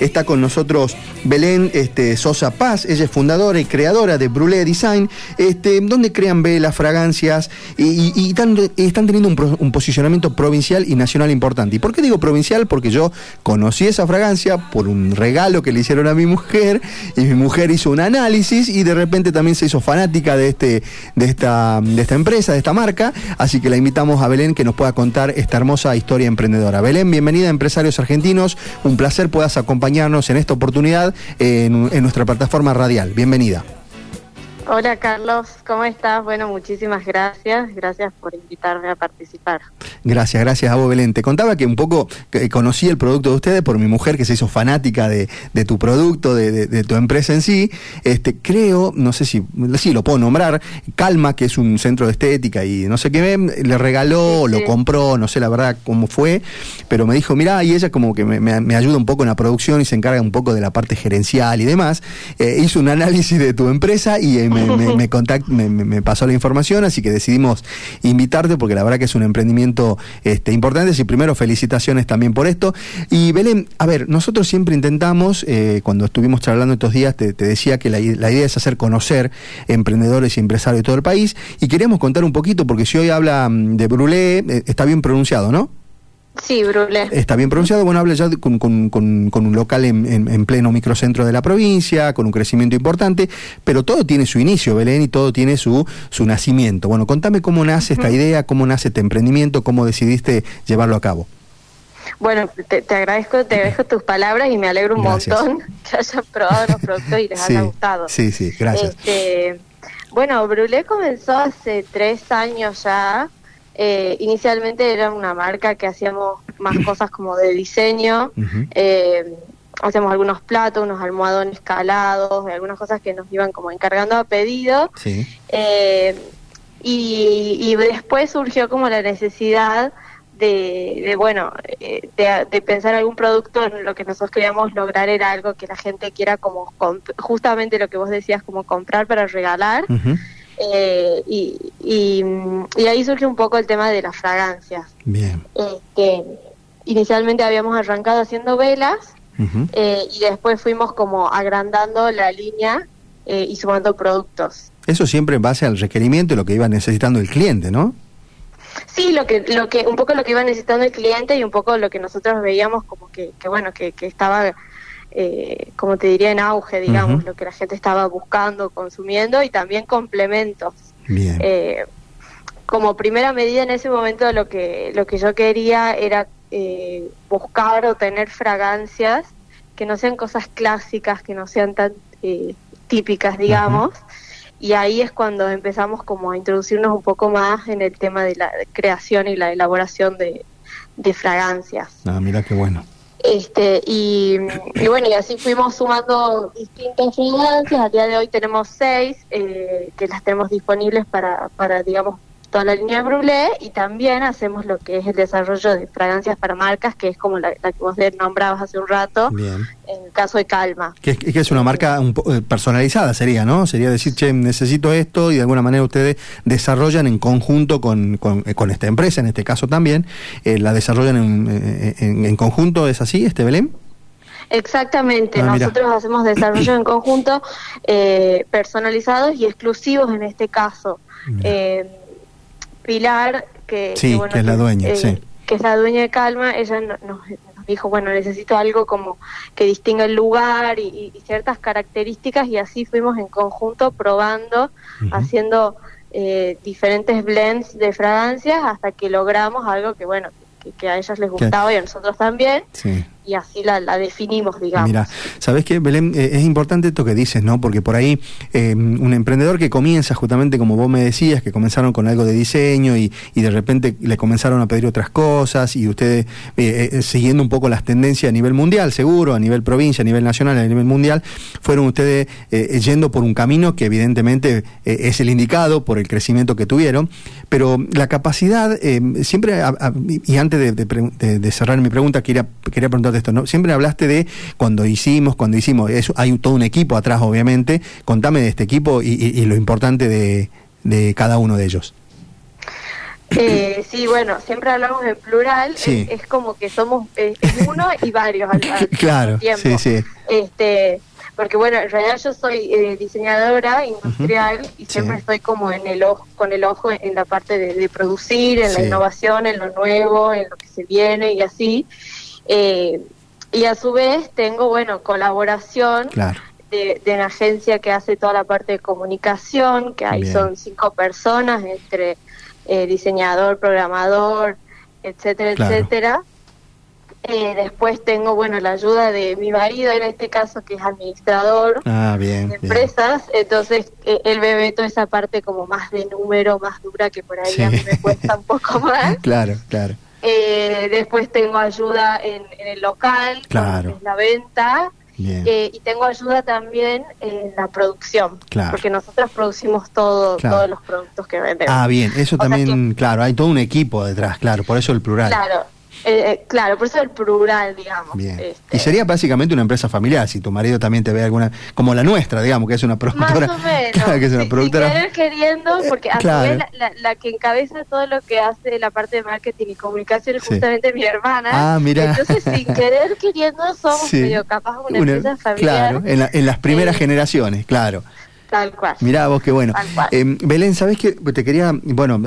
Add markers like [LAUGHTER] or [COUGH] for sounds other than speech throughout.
está con nosotros Belén este, Sosa Paz, ella es fundadora y creadora de Brulé Design, este, donde crean velas, fragancias y, están, teniendo un, posicionamiento provincial y nacional importante. ¿Y por qué digo provincial? Porque yo conocí esa fragancia por un regalo que le hicieron a mi mujer y mi mujer hizo un análisis y de repente también se hizo fanática de, este, de, esta, de esta empresa, de esta marca, así que la invitamos a Belén que nos pueda contar esta hermosa historia emprendedora. Belén, bienvenida a Empresarios Argentinos, un placer puedas en esta oportunidad en, en nuestra plataforma radial. Bienvenida. Hola Carlos, ¿cómo estás? Bueno, muchísimas gracias. Gracias por invitarme a participar. Gracias, gracias a vos Belén. Te contaba que un poco conocí el producto de ustedes por mi mujer que se hizo fanática de, tu producto, de, tu empresa en sí. Este, creo, no sé si, sí, lo puedo nombrar, Calma, que es un centro de estética y no sé qué, le regaló, lo compró, no sé la verdad cómo fue, pero me dijo, mira, y ella como que me, ayuda un poco en la producción y se encarga un poco de la parte gerencial y demás. Eh, hizo un análisis de tu empresa y eh, [LAUGHS] me, me, pasó la información, así que decidimos invitarte porque la verdad que es un emprendimiento este, importante. Y primero, felicitaciones también por esto. Y Belén, a ver, nosotros siempre intentamos, eh, cuando estuvimos charlando estos días, te, decía que la, idea es hacer conocer emprendedores y empresarios de todo el país. Y queremos contar un poquito, porque si hoy habla mm, de Brulé, eh, está bien pronunciado, ¿no? Sí, Brulé. Está bien pronunciado. Bueno, habla ya con, un local en, pleno microcentro de la provincia, con un crecimiento importante, pero todo tiene su inicio, Belén, y todo tiene su, su nacimiento. Bueno, contame cómo nace esta idea, cómo nace este emprendimiento, cómo decidiste llevarlo a cabo. Bueno, te, agradezco, te agradezco tus palabras y me alegro un montón [LAUGHS] que hayan probado los productos y les haya gustado. Sí, sí, gracias. Este, bueno, Brulé comenzó hace tres años ya eh, inicialmente era una marca que hacíamos más cosas como de diseño, eh, hacíamos algunos platos, unos almohadones calados, algunas cosas que nos iban como encargando a pedido. Eh, y, después surgió como la necesidad de, bueno, de, pensar algún producto en lo que nosotros queríamos lograr era algo que la gente quiera como, justamente lo que vos decías, como comprar para regalar. Eh, y, y, ahí surge un poco el tema de las fragancias. Bien. Este, inicialmente habíamos arrancado haciendo velas eh, y después fuimos como agrandando la línea eh, y sumando productos. Eso siempre en base al requerimiento y lo que iba necesitando el cliente, ¿no? Sí, lo que, lo que, un poco lo que iba necesitando el cliente y un poco lo que nosotros veíamos como que, que bueno, que, que estaba eh, como te diría, en auge, digamos, lo que la gente estaba buscando, consumiendo y también complementos. Eh, como primera medida en ese momento lo que, lo que yo quería era eh, buscar o tener fragancias que no sean cosas clásicas, que no sean tan eh, típicas, digamos. Y ahí es cuando empezamos como a introducirnos un poco más en el tema de la creación y la elaboración de, de fragancias. Ah, mira qué bueno. Este, y, bueno, y así fuimos sumando distintas fragancias. Al día de hoy tenemos seis eh, que las tenemos disponibles para, para digamos, toda la línea de Brulé y también hacemos lo que es el desarrollo de fragancias para marcas, que es como la, que vos nombrabas hace un rato, en el caso de Calma. Que, que es una marca un eh, personalizada, sería, ¿no? Sería decir, che, necesito esto y de alguna manera ustedes desarrollan en conjunto con, con, eh, esta empresa, en este caso también, eh, la desarrollan en, en, conjunto, ¿es así, este Belén? Exactamente, ah, nosotros hacemos desarrollo en conjunto personalizados y exclusivos en este caso. Pilar, que, es la dueña, eh, que es la dueña de Calma, ella nos, dijo, bueno, necesito algo como que distinga el lugar y, ciertas características y así fuimos en conjunto probando, haciendo eh, diferentes blends de fragancias hasta que logramos algo que, bueno, que, a ellas les gustaba y a nosotros también. Y así la, definimos, digamos. Mira, ¿sabes qué, Belén? Eh, es importante esto que dices, ¿no? Porque por ahí eh, un emprendedor que comienza, justamente como vos me decías, que comenzaron con algo de diseño y, y de repente le comenzaron a pedir otras cosas y ustedes eh, siguiendo un poco las tendencias a nivel mundial, seguro, a nivel provincia, a nivel nacional, a nivel mundial, fueron ustedes yendo por un camino que evidentemente es el indicado por el crecimiento que tuvieron, pero la capacidad, siempre, y antes de, cerrar mi pregunta, quería, quería preguntarte esto. ¿no? Siempre hablaste de cuando hicimos, cuando hicimos, eso, hay todo un equipo atrás, obviamente. Contame de este equipo y, lo importante de, cada uno de ellos. Eh, sí, bueno, siempre hablamos en plural, es, como que somos uno y varios al, [LAUGHS] claro, tiempo. Sí, sí. Este, porque bueno, en realidad yo soy eh, diseñadora industrial y siempre estoy como en el ojo, con el ojo en, la parte de, producir, en la innovación, en lo nuevo, en lo que se viene y así. Eh, y a su vez tengo, bueno, colaboración de, una agencia que hace toda la parte de comunicación, que ahí son cinco personas entre eh, diseñador, programador, etcétera, etcétera. Eh, después tengo, bueno, la ayuda de mi marido, en este caso, que es administrador ah, de empresas. Entonces, eh, él ve toda esa parte como más de número, más dura, que por ahí a mí me cuesta un poco [LAUGHS] más. claro, claro. Eh, después tengo ayuda en, el local, claro. en la venta. Eh, y tengo ayuda también en la producción, porque nosotros producimos todo, todos los productos que vendemos. Ah, bien, eso también, claro, hay todo un equipo detrás, claro, por eso el plural. Claro, eh, eh, claro, por eso el plural, digamos. Este. Y sería básicamente una empresa familiar, si tu marido también te ve alguna, como la nuestra, digamos, que es una productora. Más o menos. [LAUGHS] que es una productora. queriendo, porque a claro. la, la, que encabeza todo lo que hace la parte de marketing y comunicación es justamente mi hermana. Ah, mira. Entonces, sin [LAUGHS] querer queriendo, somos medio capaz una, empresa familiar. Claro, en, en las primeras eh, generaciones, claro. Tal cual. Mirá vos qué bueno. Eh, Belén, ¿sabés qué? Te quería, bueno,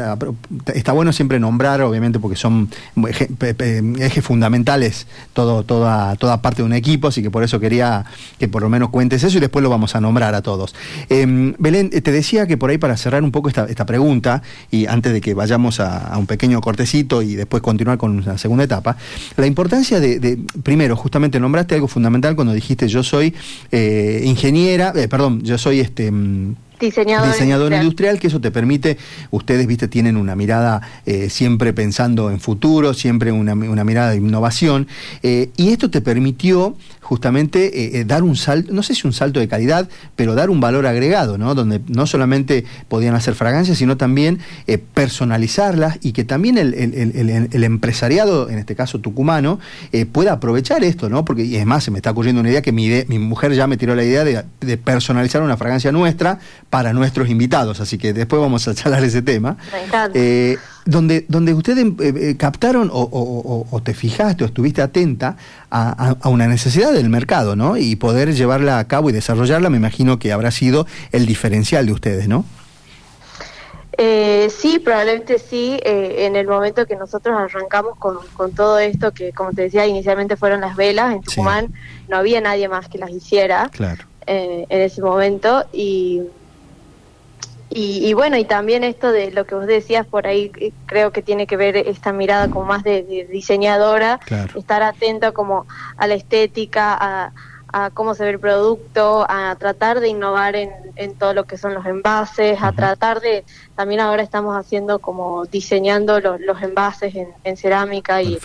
está bueno siempre nombrar, obviamente, porque son ejes fundamentales todo, toda, toda parte de un equipo, así que por eso quería que por lo menos cuentes eso y después lo vamos a nombrar a todos. Eh, Belén, eh, te decía que por ahí para cerrar un poco esta, esta pregunta, y antes de que vayamos a, un pequeño cortecito y después continuar con la segunda etapa, la importancia de, primero, justamente nombraste algo fundamental cuando dijiste yo soy ingeniera, perdón, yo soy este Em, diseñador, industrial. que eso te permite, ustedes, viste, tienen una mirada eh, siempre pensando en futuro, siempre una, mirada de innovación, eh, y esto te permitió justamente eh, dar un salto, no sé si un salto de calidad, pero dar un valor agregado, ¿no? Donde no solamente podían hacer fragancias, sino también personalizarlas y que también el, empresariado, en este caso tucumano, pueda aprovechar esto, ¿no? Porque, y es más, se me está ocurriendo una idea que mi, mi mujer ya me tiró la idea de, de personalizar una fragancia nuestra para nuestros invitados, así que después vamos a charlar ese tema. Eh, donde, donde ustedes eh, eh, captaron o, te fijaste o estuviste atenta a, una necesidad del mercado, ¿no? Y poder llevarla a cabo y desarrollarla, me imagino que habrá sido el diferencial de ustedes, ¿no? sí, probablemente sí. en el momento que nosotros arrancamos con, todo esto, que como te decía, inicialmente fueron las velas en Tucumán, no había nadie más que las hiciera claro. en ese momento y y, bueno, y también esto de lo que vos decías por ahí, eh, creo que tiene que ver esta mirada como más de, diseñadora, estar atenta como a la estética, a, a cómo se ve el producto, a tratar de innovar en, en todo lo que son los envases, a tratar de, también ahora estamos haciendo como diseñando los, envases en, cerámica y,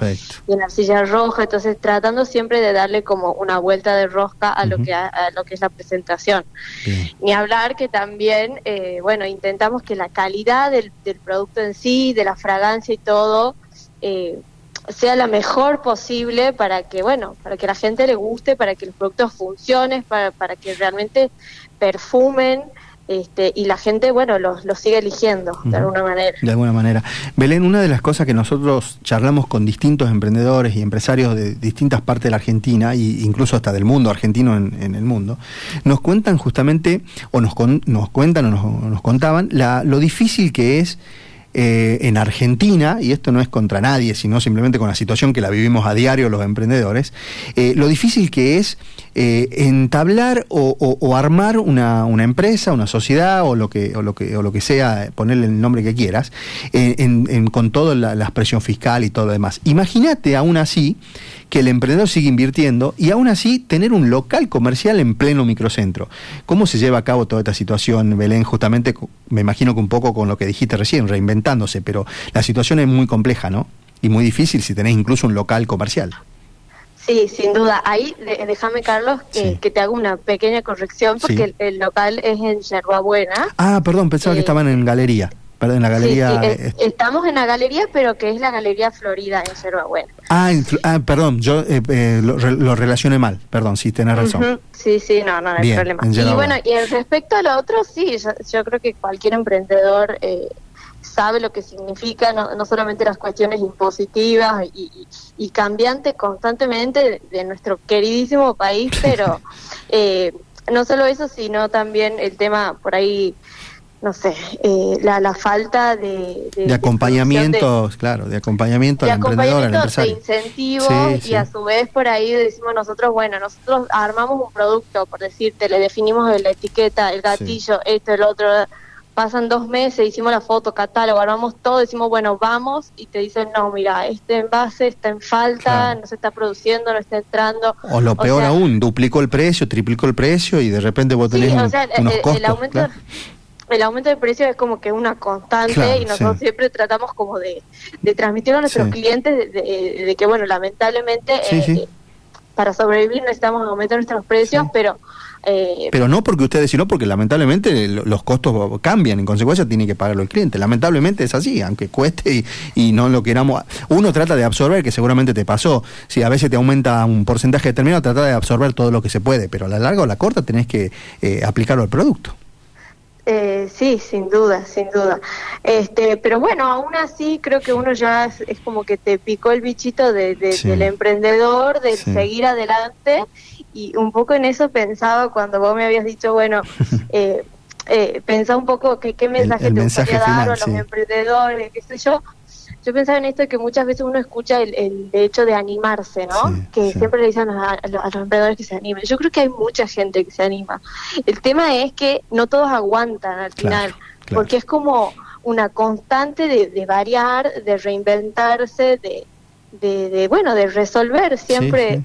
en arcilla roja, entonces tratando siempre de darle como una vuelta de rosca a lo que a, lo que es la presentación. Ni hablar que también, eh, bueno, intentamos que la calidad del, del producto en sí, de la fragancia y todo, eh, sea la mejor posible para que, bueno, para que la gente le guste, para que los productos funcionen, para, para que realmente perfumen. Este, y la gente, bueno, los, los sigue eligiendo de alguna manera. De alguna manera. Belén, una de las cosas que nosotros charlamos con distintos emprendedores y empresarios de distintas partes de la Argentina, e incluso hasta del mundo argentino en, el mundo, nos cuentan justamente, o nos, nos cuentan o nos, nos contaban, la, lo difícil que es eh, en Argentina, y esto no es contra nadie, sino simplemente con la situación que la vivimos a diario los emprendedores, eh, lo difícil que es eh, entablar o, armar una, empresa, una sociedad o lo que, o lo que, o lo que sea, ponerle el nombre que quieras, con toda la, la, expresión fiscal y todo lo demás. Imagínate aún así que el emprendedor sigue invirtiendo y aún así tener un local comercial en pleno microcentro. ¿Cómo se lleva a cabo toda esta situación, Belén? Justamente, me imagino que un poco con lo que dijiste recién, reinventándose, pero la situación es muy compleja, ¿no? Y muy difícil si tenés incluso un local comercial. Sí, sin duda. Ahí déjame, Carlos, que, te haga una pequeña corrección porque el, local es en Yerbabuena. Ah, perdón, pensaba que eh, estaban en galería. Perdón, en la galería. Eh, estamos en la galería, pero que es la Galería Florida en Yerbabuena. Ah, ah, perdón, yo eh, eh, lo, relacioné mal, perdón, sí, tenés razón. Sí, sí, no, no, hay problema. Y bueno, y respecto a lo otro, sí, yo, creo que cualquier emprendedor sabe lo que significa no, solamente las cuestiones impositivas y, cambiantes constantemente de, nuestro queridísimo país, [LAUGHS] pero eh, no solo eso, sino también el tema por ahí no sé, eh, la, la, falta de... De, acompañamiento, claro, de acompañamiento al emprendedor, al empresario. De incentivos y a su vez por ahí decimos nosotros, bueno, nosotros armamos un producto, por decirte, le definimos la etiqueta, el gatillo, esto, el otro, pasan dos meses, hicimos la foto, catálogo, armamos todo, decimos, bueno, vamos, y te dicen, no, mira, este envase está en falta, no se está produciendo, no está entrando. O lo peor aún, duplicó el precio, triplicó el precio y de repente vos tenés o sea, unos el, aumento, el aumento de precio es como que una constante y nosotros siempre tratamos como de, de transmitir a nuestros clientes de, que, bueno, lamentablemente eh, para sobrevivir necesitamos aumentar nuestros precios, pero... Eh, pero no porque ustedes, sino porque lamentablemente los costos cambian, en consecuencia tiene que pagarlo el cliente. Lamentablemente es así, aunque [LAUGHS] cueste y, no lo queramos. Uno trata de absorber, que seguramente te pasó. Si a veces te aumenta un porcentaje determinado, trata de absorber todo lo que se puede, pero a la larga o a la corta tenés que eh, aplicarlo al producto. Eh, sí, sin duda, sin duda. Este, pero bueno, aún así creo que uno ya es, como que te picó el bichito de, del emprendedor, de seguir adelante. Y un poco en eso pensaba cuando vos me habías dicho, bueno, [LAUGHS] eh, eh, pensaba un poco que qué mensaje te gustaría dar a los emprendedores, qué sé yo yo pensaba en esto que muchas veces uno escucha el, el hecho de animarse, ¿no? que siempre le dicen a, los emprendedores que se animen. Yo creo que hay mucha gente que se anima. El tema es que no todos aguantan al final, porque es como una constante de, variar, de reinventarse, de, de, bueno, de resolver siempre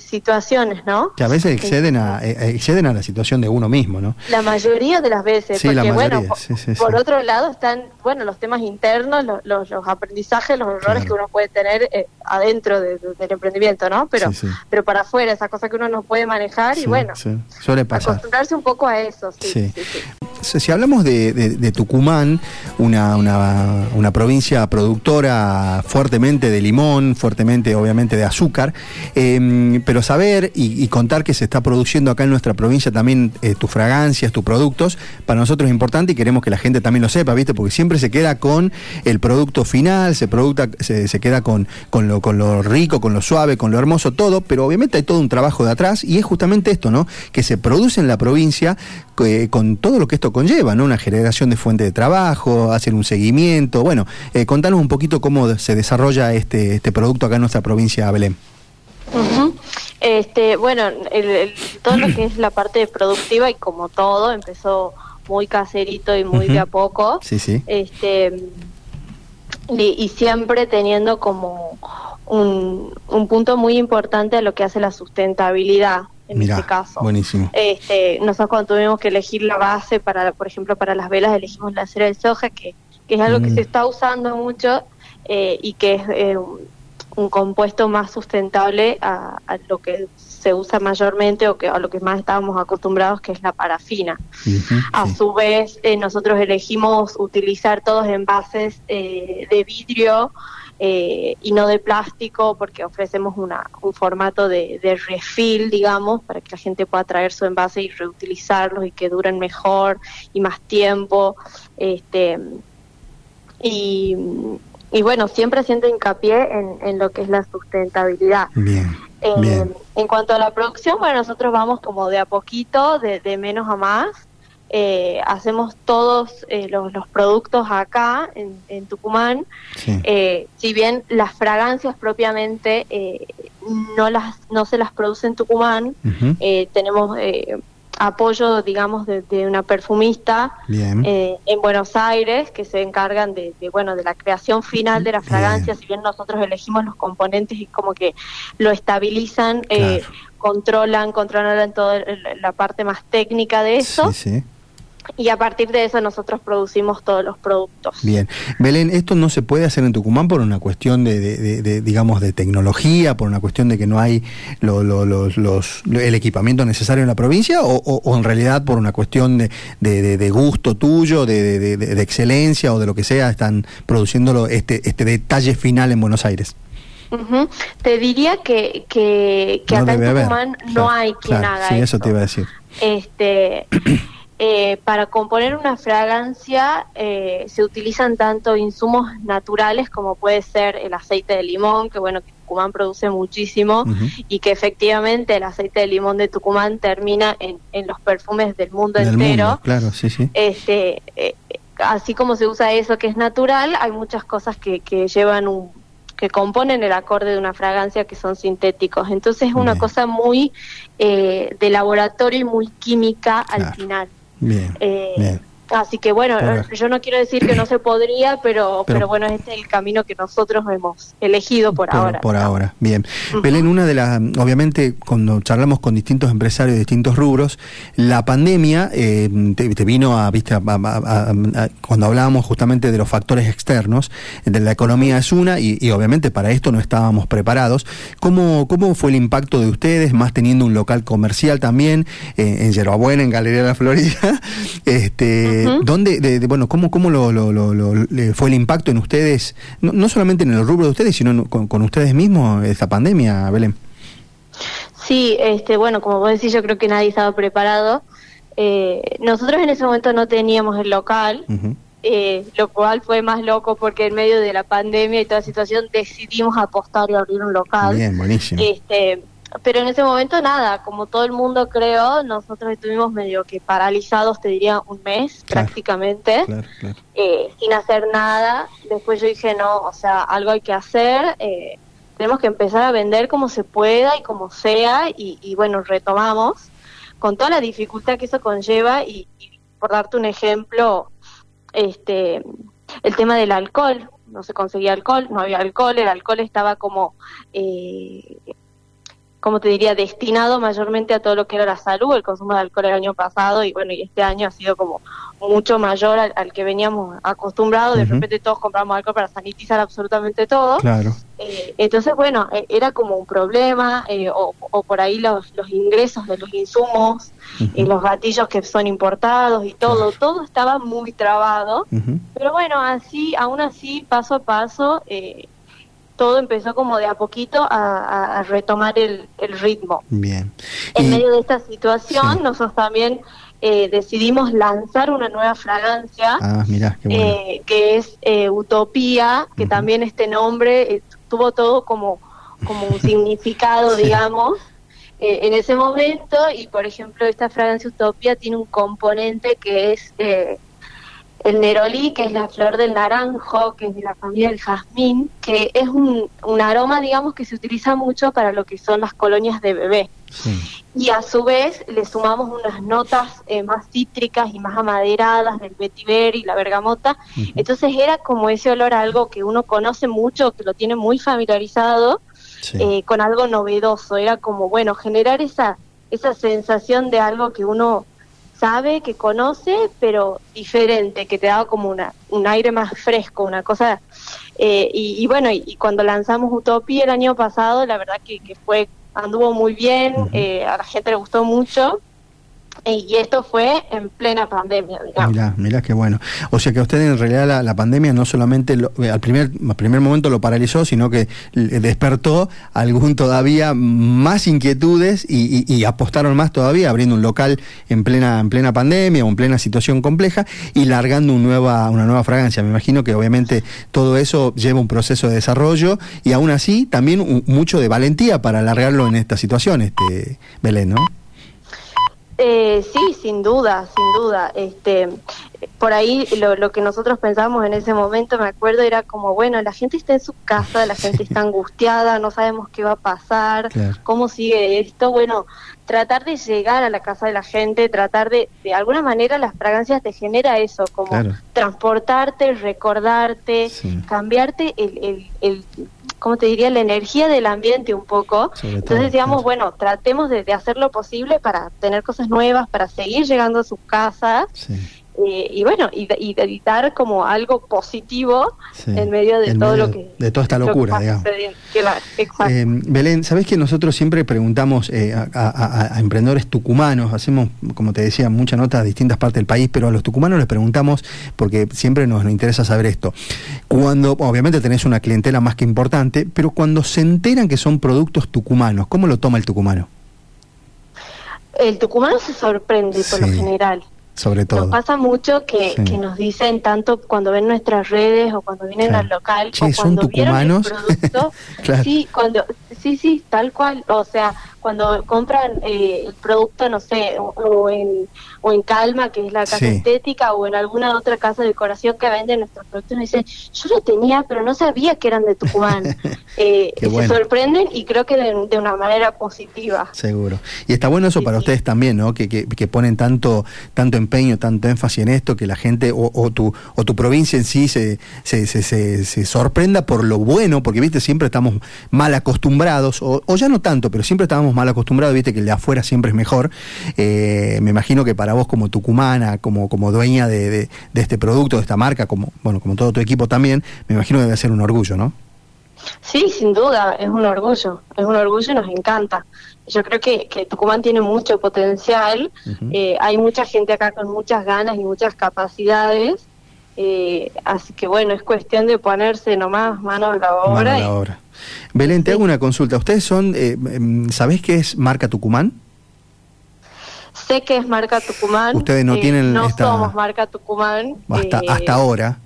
situaciones, ¿no? Que a veces exceden a, eh, eh, exceden a la situación de uno mismo, ¿no? La mayoría de las veces, porque bueno, por, otro lado están, bueno, los temas internos, los, los, aprendizajes, los errores que uno puede tener adentro del emprendimiento, ¿no? Pero, pero para afuera, esa cosa que uno no puede manejar y bueno, suele pasar. acostumbrarse un poco a eso, sí. Si hablamos de, Tucumán, una, una, provincia productora fuertemente de limón, fuertemente obviamente de azúcar, eh, pero saber y, contar que se está produciendo acá en nuestra provincia también eh, tus fragancias, tus productos, para nosotros es importante y queremos que la gente también lo sepa, ¿viste? Porque siempre se queda con el producto final, se, producta, se, queda con, con, lo, con lo rico, con lo suave, con lo hermoso, todo, pero obviamente hay todo un trabajo de atrás y es justamente esto, ¿no? Que se produce en la provincia eh, con todo lo que esto conlleva, ¿no? Una generación de fuente de trabajo, hacer un seguimiento. Bueno, eh, contanos un poquito cómo se desarrolla este, este producto acá en nuestra provincia, Belén. Este, bueno, todo lo que es la parte productiva y como todo empezó muy caserito y muy de a poco. Sí, sí. Este, y, siempre teniendo como un, un, punto muy importante a lo que hace la sustentabilidad en este caso. Buenísimo. Este, nosotros cuando tuvimos que elegir la base para, por ejemplo, para las velas elegimos la cera de soja, que, que es algo que mm. se está usando mucho eh, y que es eh, un compuesto más sustentable a, lo que se usa mayormente o que a lo que más estábamos acostumbrados que es la parafina. a su vez eh, nosotros elegimos utilizar todos envases eh, de vidrio eh, y no de plástico porque ofrecemos una, un formato de, de, refill, digamos, para que la gente pueda traer su envase y reutilizarlos y que duren mejor y más tiempo. Este, y, y bueno, siempre haciendo hincapié en, lo que es la sustentabilidad. Bien, eh, En cuanto a la producción, bueno, nosotros vamos como de a poquito, de, menos a más. Eh, hacemos todos eh, los, productos acá en, Tucumán. si bien las fragancias propiamente no las no se las produce en Tucumán, tenemos apoyo, digamos, de, una perfumista eh, en Buenos Aires que se encargan de, bueno, de la creación final de la fragancia. Si bien nosotros elegimos los componentes y como que lo estabilizan, eh, controlan, controlan toda la parte más técnica de eso. Sí, y a partir de eso nosotros producimos todos los productos. Bien. Belén, ¿esto no se puede hacer en Tucumán por una cuestión de, digamos, de tecnología, por una cuestión de que no hay los, el equipamiento necesario en la provincia o, en realidad por una cuestión de, gusto tuyo, de, excelencia o de lo que sea, están produciéndolo este, este detalle final en Buenos Aires? Te diría que, que, acá en Tucumán no hay quien haga sí, eso te iba a decir. Este... [CLEARS THROAT] eh, para componer una fragancia eh, se utilizan tanto insumos naturales como puede ser el aceite de limón, que bueno, que Tucumán produce muchísimo y que efectivamente el aceite de limón de Tucumán termina en, los perfumes del mundo entero. claro, sí, sí. Este, eh, así como se usa eso que es natural, hay muchas cosas que, que llevan un que componen el acorde de una fragancia que son sintéticos. Entonces es una cosa muy de laboratorio y muy química al final. Bien, eh, bien. Así que bueno, yo no quiero decir que no se podría, pero, pero, bueno, este es el camino que nosotros hemos elegido por, ahora. Por ahora, bien. Belén, una de las, obviamente, cuando charlamos con distintos empresarios de distintos rubros, la pandemia eh, te, vino a, viste, cuando hablábamos justamente de los factores externos, de la economía es una, y, obviamente para esto no estábamos preparados. ¿Cómo, ¿Cómo fue el impacto de ustedes, más teniendo un local comercial también, eh, en Yerbabuena, en Galería de la Florida? [LAUGHS] este ¿Dónde, de, bueno, cómo, cómo lo, fue el impacto en ustedes, no, solamente en el rubro de ustedes, sino con, ustedes mismos, esta pandemia, Belén? Sí, este, bueno, como vos decís, yo creo que nadie estaba preparado. Eh, nosotros en ese momento no teníamos el local, eh, lo cual fue más loco porque en medio de la pandemia y toda la situación decidimos apostar y abrir un local. Bien, buenísimo. Este, pero en ese momento nada, como todo el mundo creo, nosotros estuvimos medio que paralizados, te diría un mes prácticamente, eh, sin hacer nada. Después yo dije, no, o sea, algo hay que hacer, eh, tenemos que empezar a vender como se pueda y como sea, y, bueno, retomamos con toda la dificultad que eso conlleva y, por darte un ejemplo, este el tema del alcohol, no se conseguía alcohol, no había alcohol, el alcohol estaba como... Eh, como te diría, destinado mayormente a todo lo que era la salud, el consumo de alcohol el año pasado y bueno, y este año ha sido como mucho mayor al, que veníamos acostumbrados, de repente todos compramos alcohol para sanitizar absolutamente todo. Claro. Eh, entonces, bueno, e, era como un problema, eh, o, por ahí los, los ingresos de los insumos, y los gatillos que son importados y todo, todo estaba muy trabado, pero bueno, así, aún así, paso a paso, eh, todo empezó como de a poquito a, retomar el, ritmo. Bien. En medio de esta situación, nosotros también eh, decidimos lanzar una nueva fragancia, ah, eh, que es eh, Utopía, que también este nombre tuvo todo como, como un [LAUGHS] significado, digamos. en ese momento y por ejemplo esta fragancia Utopía tiene un componente que es el nerolí, que es la flor del naranjo, que es de la familia del jazmín, que es un, aroma, digamos, que se utiliza mucho para lo que son las colonias de bebé. Y a su vez le sumamos unas notas eh, más cítricas y más amaderadas del vetiver y la bergamota. Entonces era como ese olor a algo que uno conoce mucho, que lo tiene muy familiarizado, eh, con algo novedoso. Era como, bueno, generar esa, esa sensación de algo que uno sabe, que conoce, pero diferente, que te da como una, un aire más fresco, una cosa... Eh, y, bueno, y, cuando lanzamos Utopía el año pasado, la verdad que, que fue anduvo muy bien, eh, a la gente le gustó mucho y esto fue en plena pandemia, digamos. Mirá, mirá qué bueno. O sea que usted en realidad la, pandemia no solamente eh, al, primer, al primer momento lo paralizó, sino que despertó algún todavía más inquietudes y, apostaron más todavía abriendo un local en plena, en plena pandemia o en plena situación compleja y largando un nueva, una nueva fragancia. Me imagino que obviamente todo eso lleva un proceso de desarrollo y aún así también mucho de valentía para alargarlo en esta situación, este, Belén, ¿no? Eh, sí, sin duda, sin duda. Este, por ahí lo, lo, que nosotros pensábamos en ese momento, me acuerdo, era como, bueno, la gente está en su casa, la gente está angustiada, no sabemos qué va a pasar, cómo sigue esto. Bueno, tratar de llegar a la casa de la gente, tratar de, de alguna manera las fragancias te genera eso, como transportarte, recordarte, cambiarte el, el, el como te diría, la energía del ambiente un poco. Entonces, digamos, bueno, tratemos de, de, hacer lo posible para tener cosas nuevas, para seguir llegando a sus casas. Eh, y bueno, y, y, editar como algo positivo en medio de todo lo que... De toda esta locura, digamos. Eh, Belén, ¿sabés que nosotros siempre preguntamos eh, a, emprendedores tucumanos, hacemos, como te decía, muchas notas de distintas partes del país, pero a los tucumanos les preguntamos, porque siempre nos, nos interesa saber esto, cuando, obviamente tenés una clientela más que importante, pero cuando se enteran que son productos tucumanos, ¿cómo lo toma el tucumano? El tucumano se sorprende por lo general. Sobre todo. Nos pasa mucho que, que nos dicen tanto cuando ven nuestras redes o cuando vienen al local o cuando son vieron el [LAUGHS] producto. Sí, cuando, sí, sí, tal cual. O sea, cuando compran eh, el producto, no sé, o, en, o en Calma, que es la casa estética, o en alguna otra casa de decoración que vende nuestros productos, nos dicen, yo lo tenía, pero no sabía que eran de Tucumán. [LAUGHS] eh, Se sorprenden y creo que de, una manera positiva. Seguro. Y está bueno eso para ustedes también, ¿no? Que, que, que, ponen tanto tanto empeño, tanto énfasis en esto, que la gente o, o, tu, o tu provincia en sí se, se, se, se, sorprenda por lo bueno, porque, viste, siempre estamos mal acostumbrados, o, o ya no tanto, pero siempre estábamos mal acostumbrado, viste que el de afuera siempre es mejor. Eh, me imagino que para vos como tucumana, como, como dueña de, este producto, de esta marca, como, bueno, como todo tu equipo también, me imagino que debe ser un orgullo, ¿no? Sí, sin duda, es un orgullo, es un orgullo y nos encanta. Yo creo que, Tucumán tiene mucho potencial, eh, hay mucha gente acá con muchas ganas y muchas capacidades, eh, así que bueno, es cuestión de ponerse nomás mano a la obra. Mano a la obra. Belén, te hago una consulta. ¿Ustedes son, eh, em, ¿sabés qué es marca Tucumán? Sé que es marca Tucumán. Ustedes no eh, tienen. No somos marca Tucumán. Hasta, eh, hasta ahora.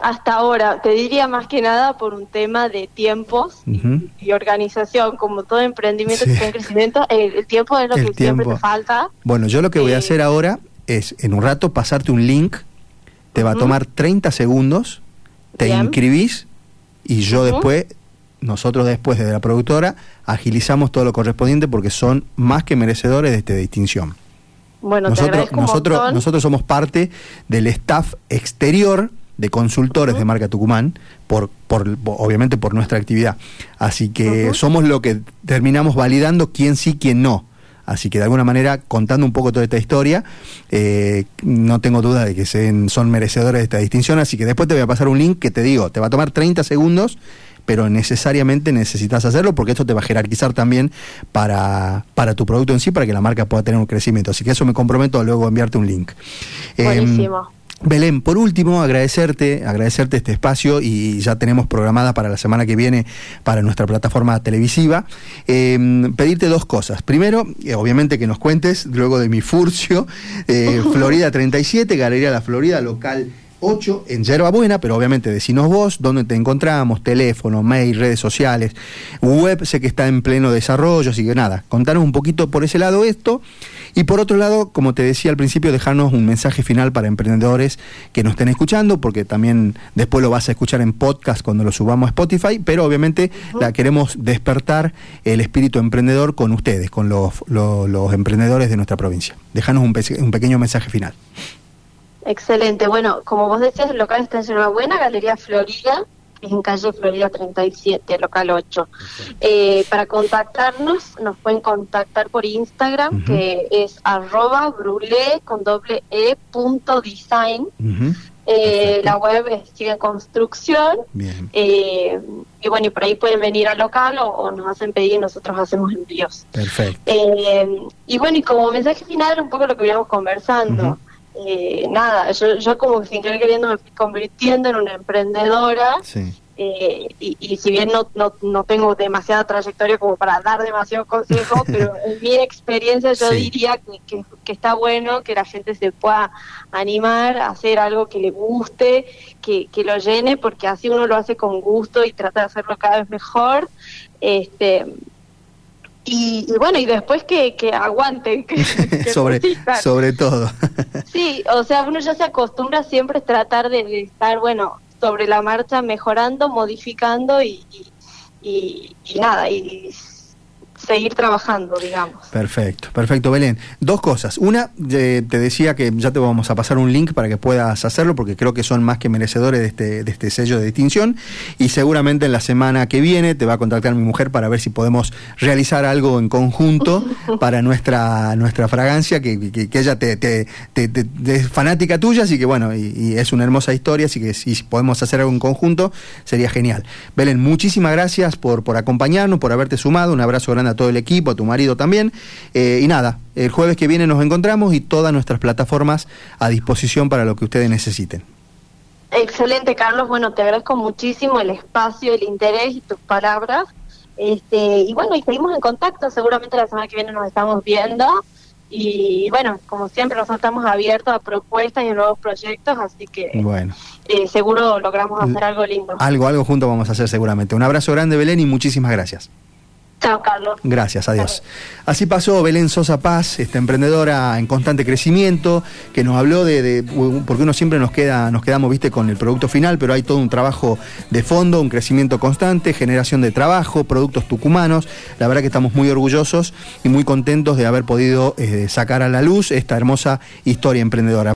Hasta ahora, te diría más que nada por un tema de tiempos y organización, como todo emprendimiento que está en crecimiento, el, tiempo es lo que siempre te falta. Bueno, yo lo que voy a hacer ahora es, en un rato, pasarte un link, te va a tomar 30 segundos, te inscribís y yo después nosotros después desde la productora agilizamos todo lo correspondiente porque son más que merecedores de esta distinción. Bueno, nosotros, nosotros, nosotros somos parte del staff exterior de consultores de marca Tucumán, por, por, obviamente por nuestra actividad. Así que somos lo que terminamos validando quién sí, quién no. Así que de alguna manera, contando un poco toda esta historia, eh, no tengo duda de que son merecedores de esta distinción. Así que después te voy a pasar un link que te digo, te va a tomar 30 segundos pero necesariamente necesitas hacerlo porque esto te va a jerarquizar también para, para tu producto en sí, para que la marca pueda tener un crecimiento. Así que eso me comprometo a luego enviarte un link. Em, Buenísimo. Belén, por último, agradecerte, agradecerte este espacio y ya tenemos programada para la semana que viene para nuestra plataforma televisiva. Em, pedirte dos cosas. Primero, eh, obviamente que nos cuentes, luego de mi furcio, eh, [LAUGHS] Florida 37, Galería La Florida, local 8 en Yerba Buena, pero obviamente decinos vos dónde te encontramos, teléfono, mail, redes sociales, web, sé que está en pleno desarrollo, así que nada, contanos un poquito por ese lado esto. Y por otro lado, como te decía al principio, dejarnos un mensaje final para emprendedores que nos estén escuchando, porque también después lo vas a escuchar en podcast cuando lo subamos a Spotify, pero obviamente la queremos despertar el espíritu emprendedor con ustedes, con los, los, emprendedores de nuestra provincia. Dejanos un, un pequeño mensaje final. Excelente. Bueno, como vos decías, el local está en Yerba Buena, Galería Florida, es en calle Florida 37, local 8. Eh, para contactarnos, nos pueden contactar por Instagram, que es arroba brulé con doble e punto design. Eh, la web sigue en construcción. Eh, y bueno, y por ahí pueden venir al local o, nos hacen pedir y nosotros hacemos envíos. Perfecto. y bueno, y como mensaje final, un poco lo que veníamos conversando eh, nada, yo, yo como sin querer queriendo me fui convirtiendo en una emprendedora. Eh, y, si bien no, no, no, tengo demasiada trayectoria como para dar demasiado consejo, [LAUGHS] pero en mi experiencia yo diría que, que, está bueno que la gente se pueda animar a hacer algo que le guste, que, que lo llene, porque así uno lo hace con gusto y trata de hacerlo cada vez mejor. Este, y, bueno, y después que, que aguanten. Que, [LAUGHS] sobre, sobre todo. Sí, o sea, uno ya se acostumbra siempre a tratar de, estar, bueno, sobre la marcha, mejorando, modificando y, y, y nada, y seguir trabajando, digamos. Perfecto, perfecto, Belén. Dos cosas. Una, te decía que ya te vamos a pasar un link para que puedas hacerlo, porque creo que son más que merecedores de este, de este sello de distinción. Y seguramente en la semana que viene te va a contactar mi mujer para ver si podemos realizar algo en conjunto [LAUGHS] para nuestra, nuestra fragancia, que, que, ella te, te, es fanática tuya, así que bueno, y, es una hermosa historia, así que si podemos hacer algo en conjunto, sería genial. Belén, muchísimas gracias por, por acompañarnos, por haberte sumado. Un abrazo grande a todo el equipo, a tu marido también. Eh, y nada, el jueves que viene nos encontramos y todas nuestras plataformas a disposición para lo que ustedes necesiten. Excelente, Carlos. Bueno, te agradezco muchísimo el espacio, el interés y tus palabras. Este, y bueno, y seguimos en contacto. Seguramente la semana que viene nos estamos viendo. y bueno, como siempre nosotros estamos abiertos a propuestas y a nuevos proyectos, así que bueno. Eh, seguro logramos hacer algo lindo. Algo, algo juntos vamos a hacer seguramente. Un abrazo grande Belén y muchísimas gracias. Chao, Carlos. Gracias, adiós. Así pasó Belén Sosa Paz, esta emprendedora en constante crecimiento, que nos habló de, porque uno siempre nos queda, nos quedamos, viste, con el producto final, pero hay todo un trabajo de fondo, un crecimiento constante, generación de trabajo, productos tucumanos. La verdad que estamos muy orgullosos y muy contentos de haber podido eh, sacar a la luz esta hermosa historia emprendedora.